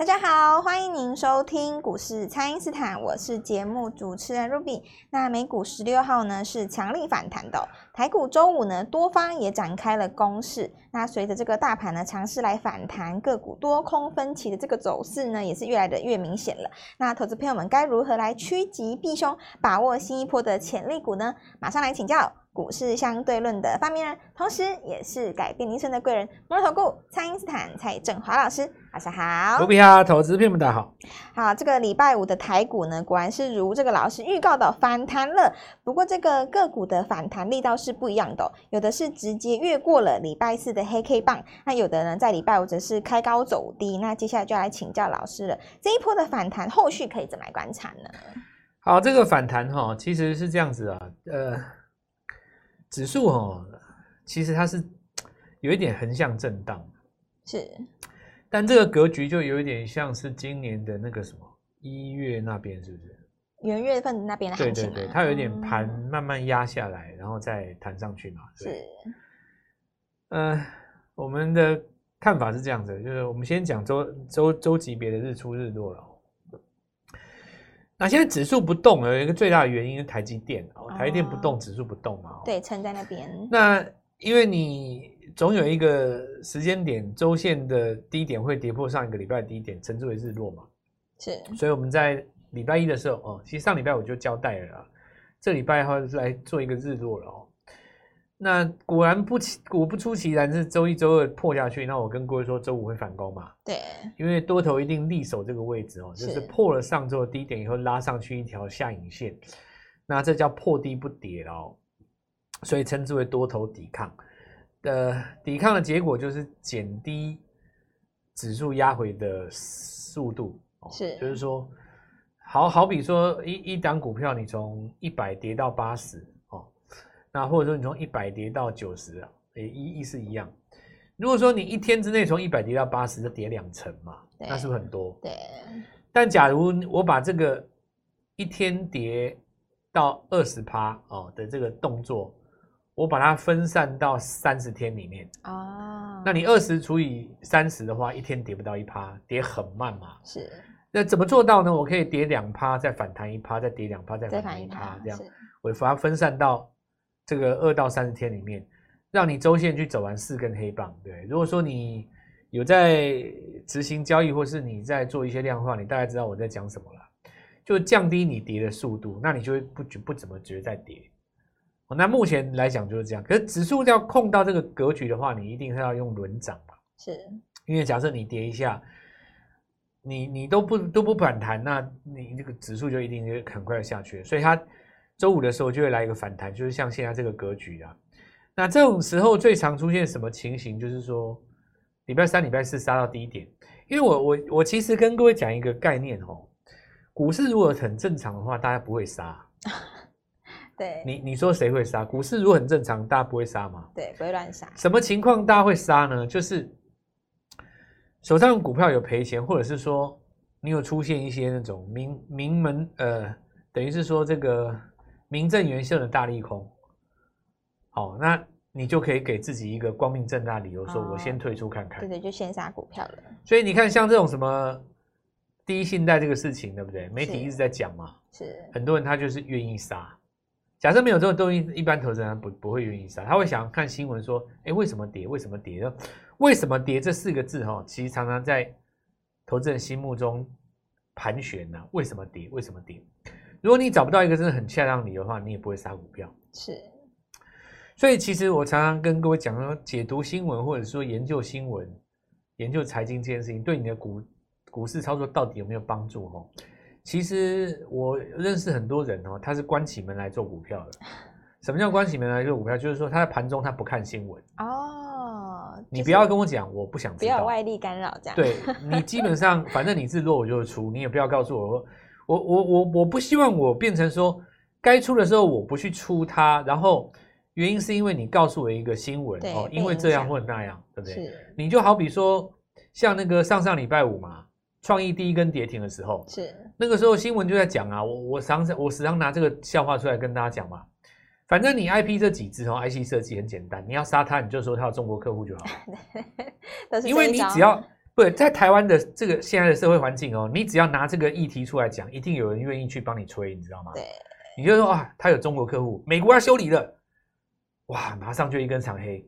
大家好，欢迎您收听股市蔡因斯坦，我是节目主持人 Ruby。那美股十六号呢是强力反弹的哦，台股周五呢多方也展开了攻势。那随着这个大盘呢尝试来反弹，个股多空分歧的这个走势呢也是越来的越明显了。那投资朋友们该如何来趋吉避凶，把握新一波的潜力股呢？马上来请教。股市相对论的发明人，同时也是改变人生的贵人——摩尔投顾蔡英斯坦蔡振华老师，晚上好。投比哈，投资朋友们大家好。好，这个礼拜五的台股呢，果然是如这个老师预告的反弹了。不过这个个股的反弹力道是不一样的哦，有的是直接越过了礼拜四的黑 K 棒，那有的呢在礼拜五则是开高走低。那接下来就来请教老师了，这一波的反弹后续可以怎么来观察呢？好，这个反弹哈，其实是这样子啊，呃。指数哦，其实它是有一点横向震荡，是，但这个格局就有一点像是今年的那个什么一月那边，是不是？元月份那边的行情对对对，它有一点盘慢慢压下来，嗯、然后再弹上去嘛。是，呃，我们的看法是这样子，就是我们先讲周周周级别的日出日落了。那现在指数不动，有一个最大的原因是台积电哦，台积电不动，哦、指数不动嘛。对，撑在那边。那因为你总有一个时间点，周线的低点会跌破上一个礼拜的低点，称之为日落嘛。是。所以我们在礼拜一的时候哦，其实上礼拜我就交代了，这礼拜后来做一个日落了哦。那果然不其果不出其然，是周一、周二破下去。那我跟各位说，周五会反攻嘛？对，因为多头一定力守这个位置哦，就是破了上周的低点以后拉上去一条下影线，那这叫破低不跌哦，所以称之为多头抵抗。呃，抵抗的结果就是减低指数压回的速度哦，是，就是说，好好比说一一档股票，你从一百跌到八十。那或者说你从一百跌到九十啊，诶，意意思一样。如果说你一天之内从一百跌到八十，就跌两成嘛，那是不是很多？对。但假如我把这个一天跌到二十趴哦的这个动作，我把它分散到三十天里面啊，那你二十除以三十的话，一天跌不到一趴，跌很慢嘛。是。那怎么做到呢？我可以跌两趴，再反弹一趴，再跌两趴，再反弹一趴，这样我把它分散到。这个二到三十天里面，让你周线去走完四根黑棒，对。如果说你有在执行交易，或是你在做一些量化，你大概知道我在讲什么了。就降低你跌的速度，那你就会不觉不怎么觉得在跌。那目前来讲就是这样。可是指数要控到这个格局的话，你一定是要用轮涨嘛。是。因为假设你跌一下，你你都不都不反弹，那你这个指数就一定就很快下去。所以它。周五的时候就会来一个反弹，就是像现在这个格局啊。那这种时候最常出现什么情形？就是说礼拜三、礼拜四杀到低点。因为我我我其实跟各位讲一个概念哦，股市如果很正常的话，大家不会杀。对，你你说谁会杀？股市如果很正常，大家不会杀吗？对，不会乱杀。什么情况大家会杀呢？就是手上股票有赔钱，或者是说你有出现一些那种名名门呃，等于是说这个。名正言顺的大利空，好，那你就可以给自己一个光明正大理由，说我先退出看看。对对，就先杀股票了。所以你看，像这种什么第一信贷这个事情，对不对？媒体一直在讲嘛，是很多人他就是愿意杀。假设没有这种东西，一般投资人不不会愿意杀，他会想看新闻说，哎，为什么跌？为什么跌？为什么跌？这四个字哈，其实常常在投资人心目中盘旋呢。为什么跌？为什么跌？如果你找不到一个真的很恰当的理由的话，你也不会杀股票。是，所以其实我常常跟各位讲说，解读新闻或者说研究新闻、研究财经这件事情，对你的股股市操作到底有没有帮助？哦，其实我认识很多人哦，他是关起门来做股票的。什么叫关起门来做股票？就是说他在盘中他不看新闻哦。你不要跟我讲，我不想知道，不要外力干扰这样。对，你基本上 反正你自弱我就出，你也不要告诉我说。我我我我不希望我变成说，该出的时候我不去出它，然后原因是因为你告诉我一个新闻哦，因为这样或那样，对不对？你就好比说，像那个上上礼拜五嘛，创意第一根跌停的时候，是那个时候新闻就在讲啊，我我常常我时常拿这个笑话出来跟大家讲嘛，反正你 IP 这几只哦，IC 设计很简单，你要杀它，你就说它有中国客户就好，因为你只要。对，在台湾的这个现在的社会环境哦，你只要拿这个议题出来讲，一定有人愿意去帮你吹，你知道吗？对，你就说啊，他有中国客户，美国要修理了，哇，马上就一根长黑，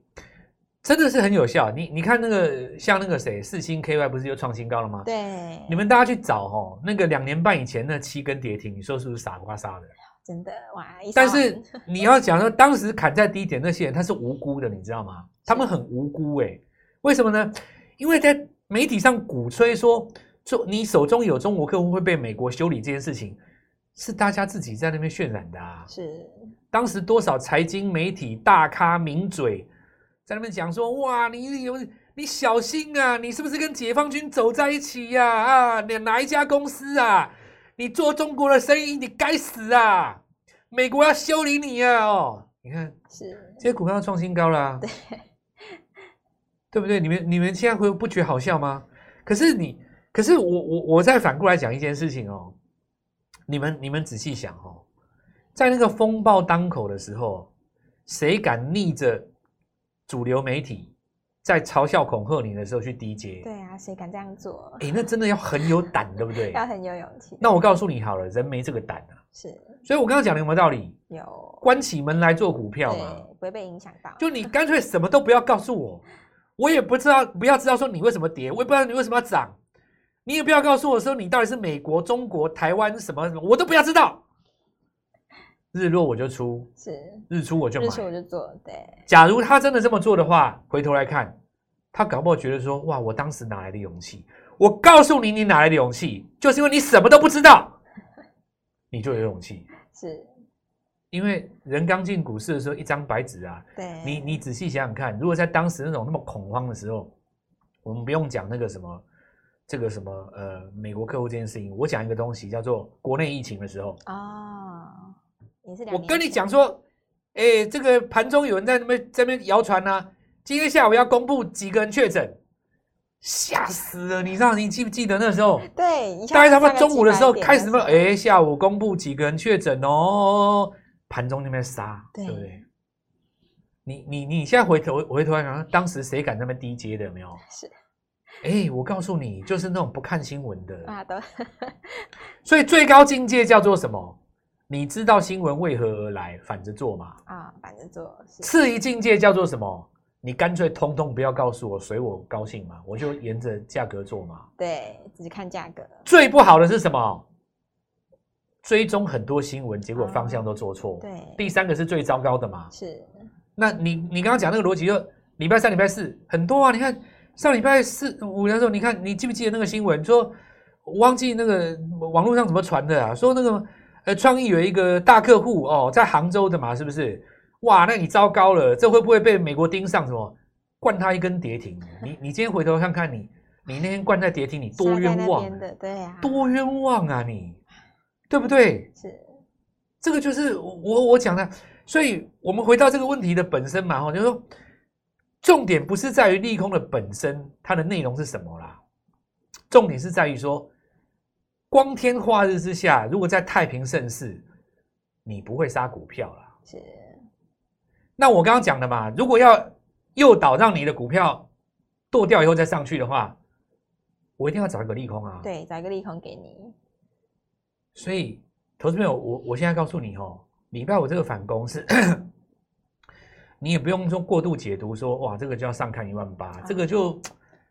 真的是很有效。你你看那个像那个谁，四星 KY 不是又创新高了吗？对，你们大家去找哦，那个两年半以前那七根跌停，你说是不是傻瓜杀的？真的哇！但是 你要讲说，当时砍在低点那些人，他是无辜的，你知道吗？他们很无辜哎，为什么呢？因为在媒体上鼓吹说，中你手中有中国客户会被美国修理这件事情，是大家自己在那边渲染的啊。是，当时多少财经媒体大咖名嘴在那边讲说，哇，你有你小心啊，你是不是跟解放军走在一起呀？啊，你哪一家公司啊？你做中国的生意，你该死啊！美国要修理你啊！哦，你看，是这些股票创新高了啊，对，对不对？你们你们现在会不觉得好笑吗？可是你，可是我我我再反过来讲一件事情哦，你们你们仔细想哦，在那个风暴当口的时候，谁敢逆着主流媒体？在嘲笑恐吓你的时候去 DJ，，对啊，谁敢这样做？哎，那真的要很有胆，对不对？要很有勇气。那我告诉你好了，人没这个胆啊。是，所以我刚刚讲的有没有道理？有。关起门来做股票嘛，不会被影响到。就你干脆什么都不要告诉我，我也不知道，不要知道说你为什么跌，我也不知道你为什么要涨，你也不要告诉我说你到底是美国、中国、台湾什么什么，我都不要知道。日落我就出，是日出我就买，日出我就做。对，假如他真的这么做的话，回头来看，他搞不好觉得说，哇，我当时哪来的勇气？我告诉你，你哪来的勇气？就是因为你什么都不知道，你就有勇气。是，因为人刚进股市的时候，一张白纸啊。对，你你仔细想想看，如果在当时那种那么恐慌的时候，我们不用讲那个什么，这个什么呃，美国客户这件事情，我讲一个东西叫做国内疫情的时候啊。我跟你讲说，哎、欸，这个盘中有人在那边在那边谣传呢，今天下午要公布几个人确诊，吓死了！你知道你记不记得那时候？对，大概他们中午的时候开始嘛，哎、欸，下午公布几个人确诊哦，盘中那边杀，对不对？你你你现在回头回头来想，当时谁敢那么低接的有没有？是，哎、欸，我告诉你，就是那种不看新闻的啊，对。所以最高境界叫做什么？你知道新闻为何而来，反着做嘛？啊，反着做。次一境界叫做什么？你干脆通通不要告诉我，随我高兴嘛，我就沿着价格做嘛。对，只看价格。最不好的是什么？追踪很多新闻，结果方向都做错。对。第三个是最糟糕的嘛？是。那你你刚刚讲那个逻辑，就礼拜三、礼拜四很多啊。你看上礼拜四五的时候，你看你记不记得那个新闻？说我忘记那个网络上怎么传的啊？说那个。呃，创意有一个大客户哦，在杭州的嘛，是不是？哇，那你糟糕了，这会不会被美国盯上？什么？灌他一根跌停？你 你今天回头看看你，你那天灌在跌停，你多冤枉啊！对啊，多冤枉啊你，对不对？是，这个就是我我讲的，所以我们回到这个问题的本身嘛，哈，就是说，重点不是在于利空的本身，它的内容是什么啦，重点是在于说。光天化日之下，如果在太平盛世，你不会杀股票啦。是。那我刚刚讲的嘛，如果要诱导让你的股票剁掉以后再上去的话，我一定要找一个利空啊。对，找一个利空给你。所以，投资朋友，我我现在告诉你哦，礼拜五这个反攻是，你也不用说过度解读说，说哇，这个就要上看一万八，啊，这个就。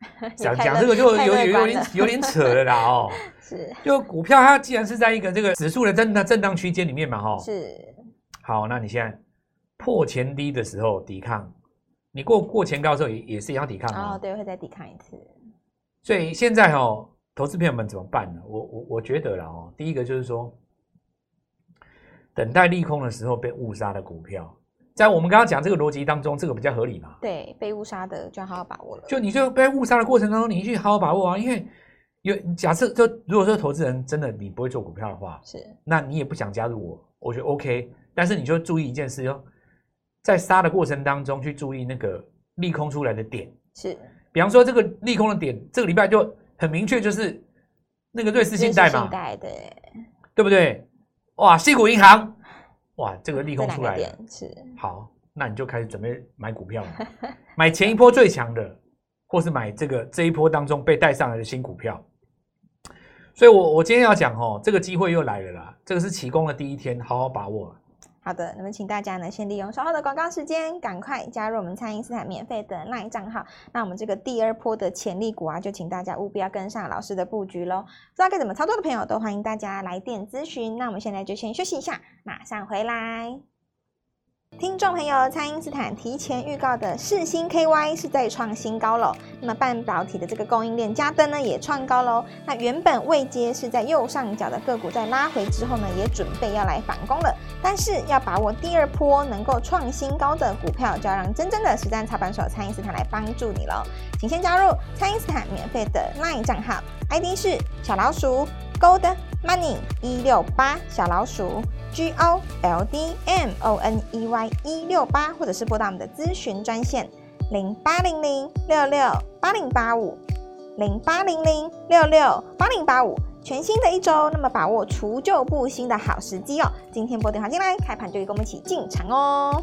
讲讲这个就有有有点有点扯了啦哦，是，就股票它既然是在一个这个指数的震荡震荡区间里面嘛哈，是，好，那你现在破前低的时候抵抗，你过过前高的时候也也是一样抵抗哦，对，会再抵抗一次。所以现在哦，投资朋友们怎么办呢？我我我觉得啦哦，第一个就是说，等待利空的时候被误杀的股票。在我们刚刚讲这个逻辑当中，这个比较合理嘛？对，被误杀的就要好好把握了。就你就被误杀的过程当中，你去好好把握啊。因为有假设，就如果说投资人真的你不会做股票的话，是，那你也不想加入我，我觉得 OK。但是你就注意一件事哟，在杀的过程当中去注意那个利空出来的点。是，比方说这个利空的点，这个礼拜就很明确，就是那个瑞士信贷嘛，对，对不对？哇，西谷银行。哇，这个利空出来了，是好，那你就开始准备买股票了，买前一波最强的，或是买这个这一波当中被带上来的新股票。所以我，我我今天要讲哦，这个机会又来了啦，这个是起功的第一天，好好把握。好的，那么请大家呢，先利用稍后的广告时间，赶快加入我们蔡因斯坦免费的 LINE 账号。那我们这个第二波的潜力股啊，就请大家务必要跟上老师的布局喽。不知道该怎么操作的朋友，都欢迎大家来电咨询。那我们现在就先休息一下，马上回来。听众朋友，蔡因斯坦提前预告的世星 KY 是在创新高喽。那么半导体的这个供应链加登呢也创高喽。那原本未接是在右上角的个股，在拉回之后呢，也准备要来反攻了。但是要把握第二波能够创新高的股票，就要让真正的实战操盘手蔡因斯坦来帮助你喽。请先加入蔡因斯坦免费的 LINE 账号，ID 是小老鼠 Gold Money 一六八小老鼠。G O L D M O N E Y 一六八，或者是拨打我们的咨询专线零八零零六六八零八五零八零零六六八零八五，全新的一周，那么把握除旧布新的好时机哦。今天拨电话进来，开盘就可以跟我们一起进场哦。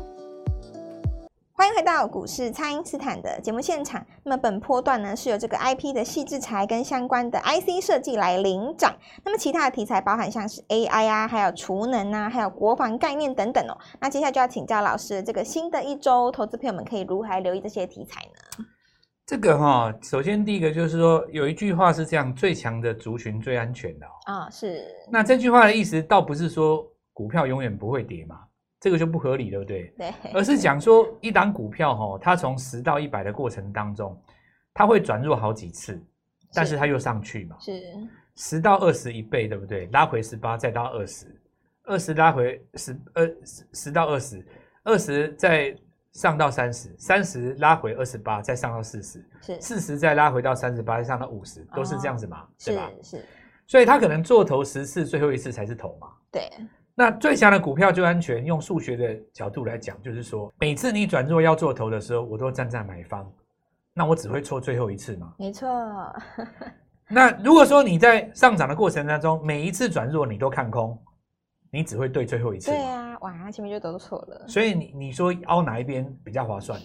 欢迎回到股市，蔡因斯坦的节目现场。那么本波段呢，是由这个 IP 的矽智财跟相关的 IC 设计来领涨。那么其他的题材包含像是 AI 啊，还有储能啊，还有国防概念等等哦。那接下来就要请教老师，这个新的一周，投资朋友们可以如何来留意这些题材呢？这个哈、哦，首先第一个就是说，有一句话是这样：最强的族群最安全的哦。啊，是。那这句话的意思倒不是说股票永远不会跌嘛。这个就不合理，对不对？对，而是讲说一档股票哈，它从十到一百的过程当中，它会转弱好几次，但是它又上去嘛。是十到二十一倍，对不对？拉回十八，再到二十，二十拉回十，二十十到二十，二十再上到三十，三十拉回二十八，再上到四十，是四十再拉回到三十八，再上到五十，都是这样子嘛，对吧？是，所以他可能做头十次，最后一次才是头嘛。对。那最强的股票就安全，用数学的角度来讲，就是说，每次你转弱要做头的时候，我都站在买方，那我只会错最后一次嘛。没错。那如果说你在上涨的过程当中，每一次转弱你都看空，你只会对最后一次。对啊，哇，前面就都错了。所以你你说凹哪一边比较划算？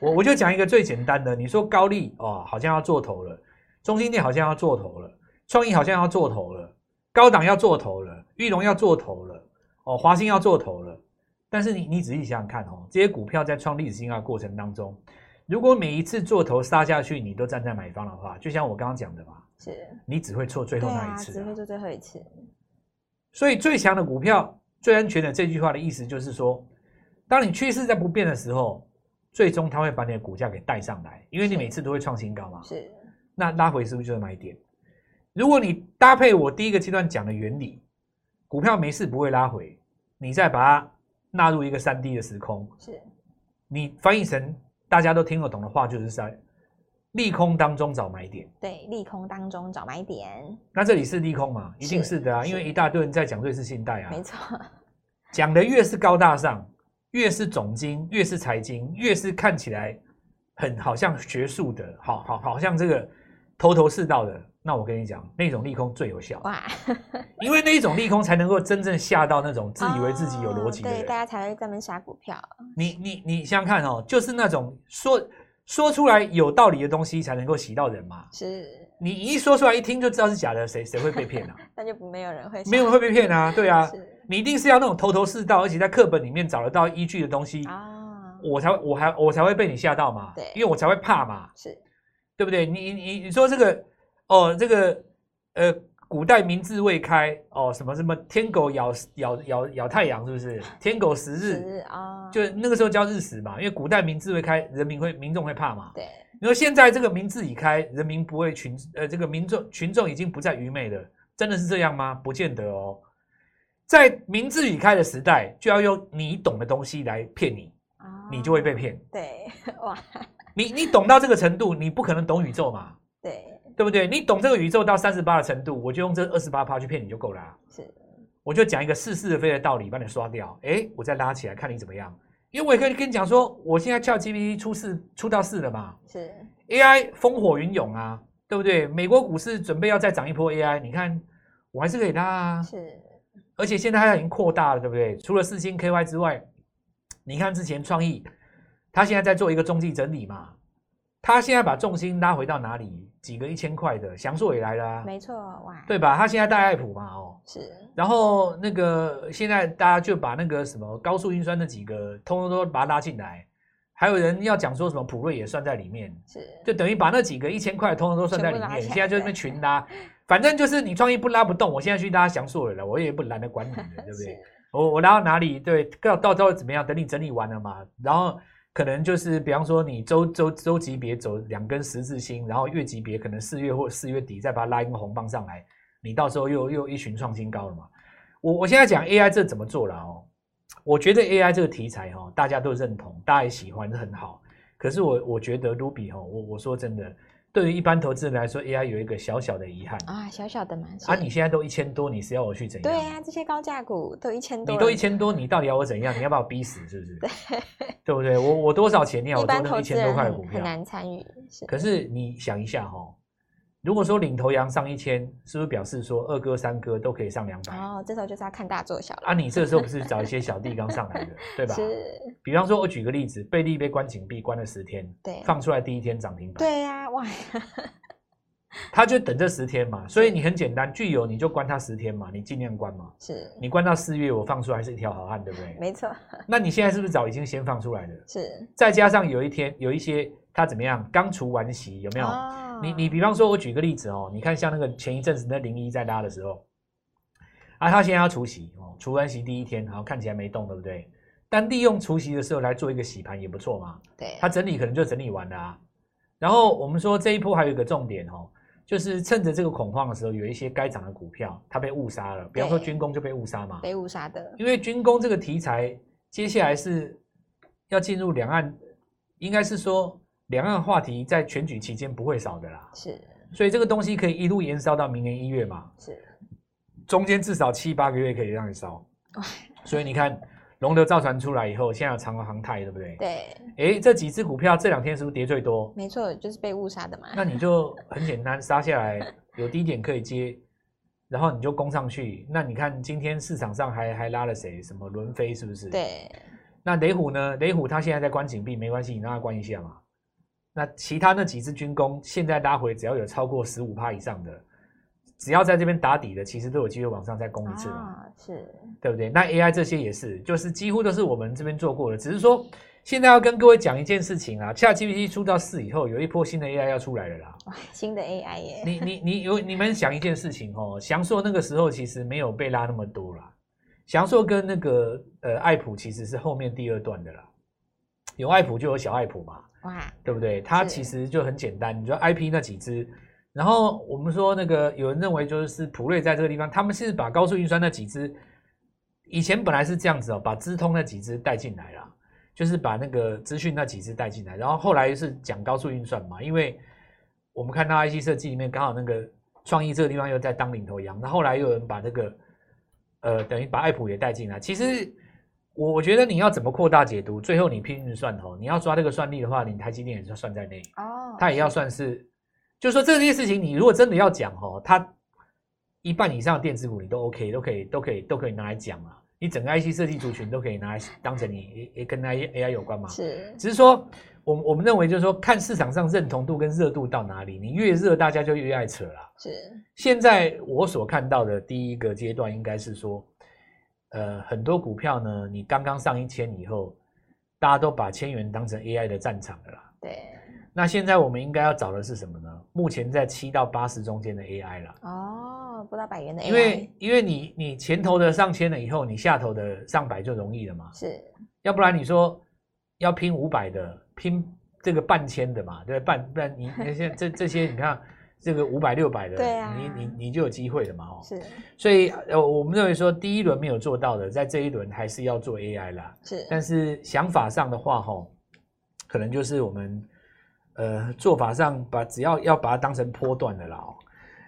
我我就讲一个最简单的，你说高利哦，好像要做头了，中心店好像要做头了，创意好像要做头了，高档要做头了，玉龙要做头了。哦，华兴要做头了，但是你你仔细想想看哦，这些股票在创历史新高的过程当中，如果每一次做头杀下去，你都站在买方的话，就像我刚刚讲的嘛，是，你只会错最后那一次，啊，只会做最后一次。所以最强的股票最安全的这句话的意思就是说，当你趋势在不变的时候，最终它会把你的股价给带上来，因为你每次都会创新高嘛。是，那拉回是不是就是买点？如果你搭配我第一个阶段讲的原理。股票没事不会拉回，你再把它纳入一个三 D 的时空，是你翻译成大家都听得懂的话，就是在利空当中找买点。对，利空当中找买点。那这里是利空嘛？一定是的啊，因为一大堆人在讲瑞士信贷啊。没错，讲的越是高大上，越是总经，越是财经，越是看起来很好像学术的，好好好像这个头头是道的。那我跟你讲，那种利空最有效。哇，因为那一种利空才能够真正吓到那种自以为自己有逻辑的人，对，大家才会专门杀股票。你你你想想看哦，就是那种说说出来有道理的东西才能够洗到人嘛。是，你一说出来一听就知道是假的，谁谁会被骗啊？那就没有人会，没有人会被骗啊，对啊，你一定是要那种头头是道，而且在课本里面找得到依据的东西啊，我才我还我才会被你吓到嘛，对，因为我才会怕嘛，是对不对？你你你说这个。哦，这个呃，古代民智未开哦，什么什么天狗咬咬咬咬太阳，是不是？天狗食日啊，就那个时候叫日食嘛，因为古代民智未开，人民会民众会怕嘛。对，你说现在这个民智已开，人民不会群呃，这个民众群众已经不再愚昧了，真的是这样吗？不见得哦。在民智已开的时代，就要用你懂的东西来骗你，你就会被骗。对，哇，你你懂到这个程度，你不可能懂宇宙嘛。对。对不对？你懂这个宇宙到三十八的程度，我就用这二十八趴去骗你就够了啊。是，我就讲一个似是而非的道理，把你刷掉。哎，我再拉起来看你怎么样。因为我也可以跟你讲说，我现在 ChatGPT 出四出到四了嘛。是，AI 烽火云涌啊，对不对？美国股市准备要再涨一波 AI，你看我还是可以拉啊。是，而且现在它已经扩大了，对不对？除了四星 KY 之外，你看之前创意，它现在在做一个中继整理嘛。他现在把重心拉回到哪里？几个一千块的，祥硕也来了啊，没错，哇，对吧？他现在带爱普嘛，哦，是。然后那个现在大家就把那个什么高速运算那几个，通通都把它拉进来。还有人要讲说什么普瑞也算在里面，是，就等于把那几个一千块通通都算在里面。现在就那群拉，反正就是你创意不拉不动，我现在去拉祥硕了，我也不懒得管你了，对不对？我我拉到哪里，对，到到到怎么样？等你整理完了嘛，然后。可能就是，比方说你周周周级别走两根十字星，然后月级别可能四月或四月底再把它拉一根红棒上来，你到时候又又一群创新高了嘛。我我现在讲 AI 这怎么做了哦？我觉得 AI 这个题材哈，大家都认同，大家也喜欢，很好。可是我我觉得卢比哈，我我说真的。对于一般投资人来说，AI 有一个小小的遗憾啊，小小的嘛。啊，你现在都一千多，你是要我去怎样？对啊，这些高价股都一千多，你都一千多，你到底要我怎样？你要把我逼死是不是？对，对不对？我我多少钱？你要我多那一千多块的股票？很难参与。可是你想一下哈、哦。如果说领头羊上一千，是不是表示说二哥三哥都可以上两百？哦，这时候就是要看大做小了。啊，你这个时候不是找一些小弟刚上来的，对吧？是。比方说，我举个例子，贝利被关紧闭，关了十天，对，放出来第一天涨停板。对呀、啊，哇。他就等这十天嘛，所以你很简单，具有你就关他十天嘛，你尽量关嘛。是，你关到四月，我放出来是一条好汉，对不对？没错。那你现在是不是早已经先放出来了？是。再加上有一天有一些他怎么样，刚除完息，有没有？哦、你你比方说，我举个例子哦，你看像那个前一阵子那零一在拉的时候，啊，他现在要除息哦，除完息第一天，然后看起来没动，对不对？但利用除息的时候来做一个洗盘也不错嘛。对。他整理可能就整理完了啊。然后我们说这一波还有一个重点哦。就是趁着这个恐慌的时候，有一些该涨的股票，它被误杀了。比方说军工就被误杀嘛，被误杀的。因为军工这个题材，接下来是要进入两岸，应该是说两岸话题在选举期间不会少的啦。是，所以这个东西可以一路延烧到明年一月嘛。是，中间至少七八个月可以让你烧。所以你看。龙德造船出来以后，现在有长荣航太，对不对？对。哎，这几只股票这两天是不是跌最多？没错，就是被误杀的嘛。那你就很简单，杀下来有低点可以接，然后你就攻上去。那你看今天市场上还还拉了谁？什么伦飞是不是？对。那雷虎呢？雷虎它现在在关紧闭，没关系，你让它关一下嘛。那其他那几只军工现在拉回，只要有超过十五趴以上的。只要在这边打底的，其实都有机会往上再攻一次嘛，啊、是，对不对？那 AI 这些也是，就是几乎都是我们这边做过的。只是说，现在要跟各位讲一件事情啊，ChatGPT 出到四以后，有一波新的 AI 要出来了啦。哇，新的 AI 耶！你你你有你们想一件事情哦，祥硕那个时候其实没有被拉那么多啦。祥硕跟那个呃爱普其实是后面第二段的啦，有爱普就有小爱普嘛，哇，对不对？它其实就很简单，你说 IP 那几只。然后我们说那个有人认为就是普瑞在这个地方，他们是把高速运算那几只，以前本来是这样子哦，把资通那几只带进来了，就是把那个资讯那几只带进来，然后后来是讲高速运算嘛，因为我们看到 IC 设计里面刚好那个创意这个地方又在当领头羊，那后来又有人把这个呃等于把爱普也带进来，其实我我觉得你要怎么扩大解读，最后你拼运算头，你要抓这个算力的话，你台积电也是算在内哦，它也要算是。就是说这件事情，你如果真的要讲哦，它一半以上的电子股你都 OK，都可以，都可以，都可以拿来讲啊。你整个 IC 设计族群都可以拿来当成你也也跟 AI 有关嘛。是，只是说我们我们认为就是说，看市场上认同度跟热度到哪里，你越热，大家就越爱扯啦。是。现在我所看到的第一个阶段，应该是说，呃，很多股票呢，你刚刚上一千以后，大家都把千元当成 AI 的战场了啦。对。那现在我们应该要找的是什么呢？目前在七到八十中间的 AI 了。哦，不到百元的 AI。因为因为你你前头的上千了以后，你下头的上百就容易了嘛。是。要不然你说要拼五百的，拼这个半千的嘛，对半？半不然你你现在这这些你看这个五百六百的，对啊，你你你就有机会了嘛。哦。是。所以呃，我们认为说第一轮没有做到的，在这一轮还是要做 AI 啦。是。但是想法上的话，哈，可能就是我们。呃，做法上把只要要把它当成波段的啦，哦，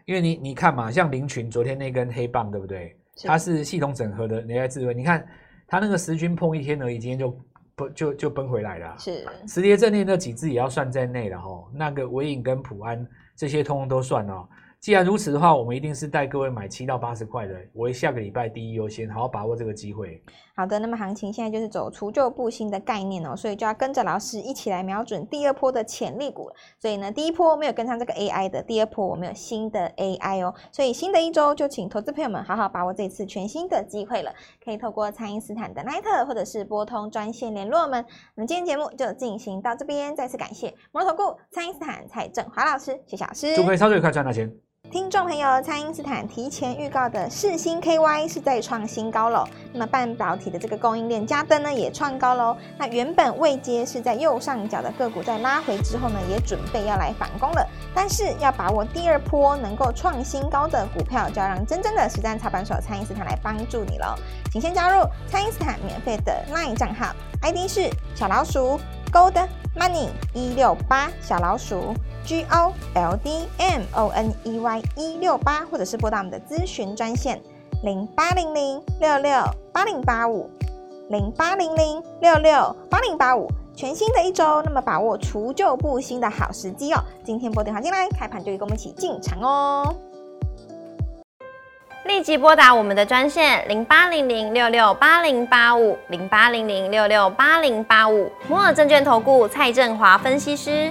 因为你你看嘛，像林群昨天那根黑棒，对不对？它是系统整合的 AI 智慧，你看它那个十均碰一天而已，今天就不就就崩回来了。是磁碟阵列那几只也要算在内了哈，那个纬颖跟普安这些通通都算哦。既然如此的话，我们一定是带各位买七到八十块的，我下个礼拜第一优先，好好把握这个机会。好的，那么行情现在就是走除旧布新的概念哦，所以就要跟着老师一起来瞄准第二波的潜力股。所以呢，第一波没有跟上这个 AI 的，第二波我们有新的 AI 哦，所以新的一周就请投资朋友们好好把握这次全新的机会了，可以透过蔡因斯坦的 Line 或者是拨通专线联络我们。那么今天节目就进行到这边，再次感谢摩尔投顾蔡因斯坦蔡振华老师，谢谢老师，祝各位操作愉快，赚大钱。听众朋友，蔡因斯坦提前预告的世星 KY 是再创新高喽。那么半导体的这个供应链加登呢也创高喽。那原本未接是在右上角的个股，在拉回之后呢，也准备要来反攻了。但是要把握第二波能够创新高的股票，就要让真正的实战操盘手蔡因斯坦来帮助你喽。请先加入蔡因斯坦免费的 LINE 账号，ID 是小老鼠 Gold Money 一六八小老鼠。G O L D M O N E Y 一六八，或者是拨打我们的咨询专线零八零零六六八零八五零八零零六六八零八五，全新的一周，那么把握除旧布新的好时机哦。今天拨电话进来，开盘就跟我们一起进场哦。立即拨打我们的专线零八零零六六八零八五零八零零六六八零八五，摩尔证券投顾蔡振华分析师。